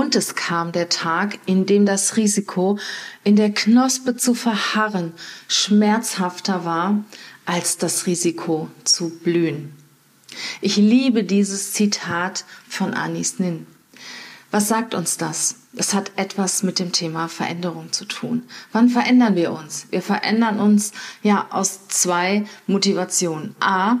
Und es kam der Tag, in dem das Risiko, in der Knospe zu verharren, schmerzhafter war als das Risiko zu blühen. Ich liebe dieses Zitat von Anis Nin. Was sagt uns das? Es hat etwas mit dem Thema Veränderung zu tun. Wann verändern wir uns? Wir verändern uns ja aus zwei Motivationen. A,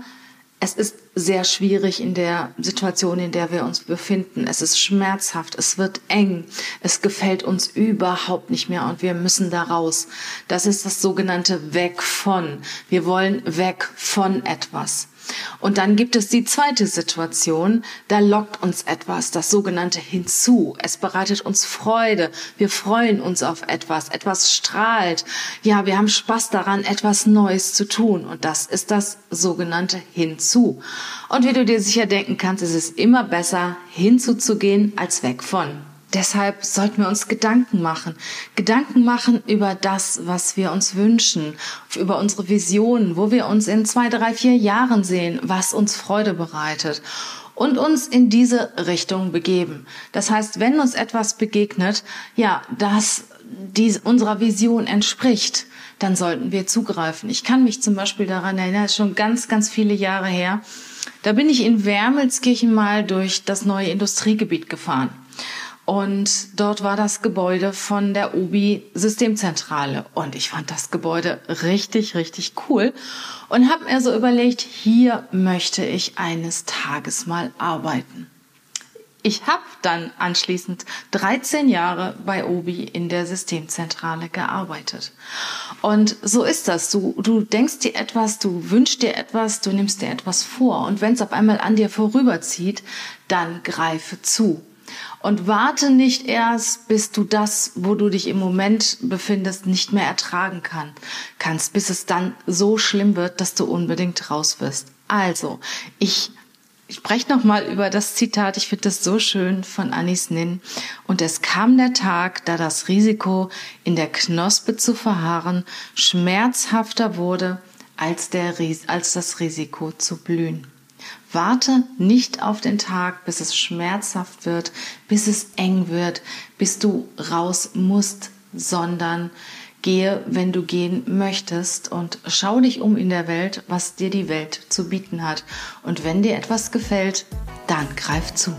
es ist sehr schwierig in der Situation, in der wir uns befinden. Es ist schmerzhaft, es wird eng, es gefällt uns überhaupt nicht mehr und wir müssen da raus. Das ist das sogenannte Weg von. Wir wollen weg von etwas. Und dann gibt es die zweite Situation, da lockt uns etwas, das sogenannte hinzu. Es bereitet uns Freude. Wir freuen uns auf etwas. Etwas strahlt. Ja, wir haben Spaß daran, etwas Neues zu tun. Und das ist das sogenannte hinzu. Und wie du dir sicher denken kannst, ist es immer besser, hinzuzugehen als weg von. Deshalb sollten wir uns Gedanken machen. Gedanken machen über das, was wir uns wünschen, über unsere Visionen, wo wir uns in zwei, drei, vier Jahren sehen, was uns Freude bereitet und uns in diese Richtung begeben. Das heißt, wenn uns etwas begegnet, ja, das die unserer Vision entspricht, dann sollten wir zugreifen. Ich kann mich zum Beispiel daran erinnern, schon ganz, ganz viele Jahre her. Da bin ich in Wermelskirchen mal durch das neue Industriegebiet gefahren. Und dort war das Gebäude von der OBI Systemzentrale. Und ich fand das Gebäude richtig, richtig cool. Und habe mir so überlegt, hier möchte ich eines Tages mal arbeiten. Ich habe dann anschließend 13 Jahre bei Obi in der Systemzentrale gearbeitet. Und so ist das. Du, du denkst dir etwas, du wünschst dir etwas, du nimmst dir etwas vor. Und wenn es auf einmal an dir vorüberzieht, dann greife zu. Und warte nicht erst, bis du das, wo du dich im Moment befindest, nicht mehr ertragen kann, kannst, bis es dann so schlimm wird, dass du unbedingt raus wirst. Also, ich spreche nochmal über das Zitat, ich finde das so schön von Anis Nin. Und es kam der Tag, da das Risiko, in der Knospe zu verharren, schmerzhafter wurde als, der, als das Risiko zu blühen. Warte nicht auf den Tag, bis es schmerzhaft wird, bis es eng wird, bis du raus musst, sondern gehe, wenn du gehen möchtest und schau dich um in der Welt, was dir die Welt zu bieten hat. Und wenn dir etwas gefällt, dann greif zu.